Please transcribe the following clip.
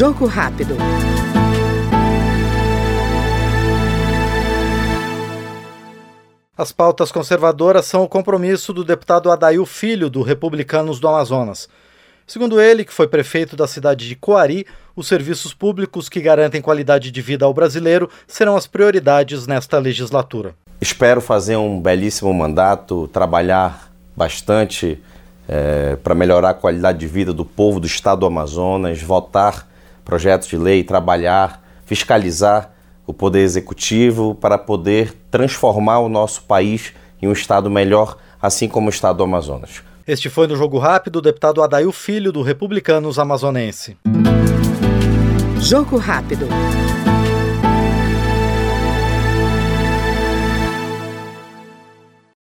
Jogo rápido. As pautas conservadoras são o compromisso do deputado Adail Filho, do Republicanos do Amazonas. Segundo ele, que foi prefeito da cidade de Coari, os serviços públicos que garantem qualidade de vida ao brasileiro serão as prioridades nesta legislatura. Espero fazer um belíssimo mandato, trabalhar bastante é, para melhorar a qualidade de vida do povo do estado do Amazonas, votar projetos de lei, trabalhar, fiscalizar o poder executivo para poder transformar o nosso país em um estado melhor, assim como o estado do Amazonas. Este foi no Jogo Rápido o deputado Adail Filho, do Republicanos Amazonense. Jogo Rápido.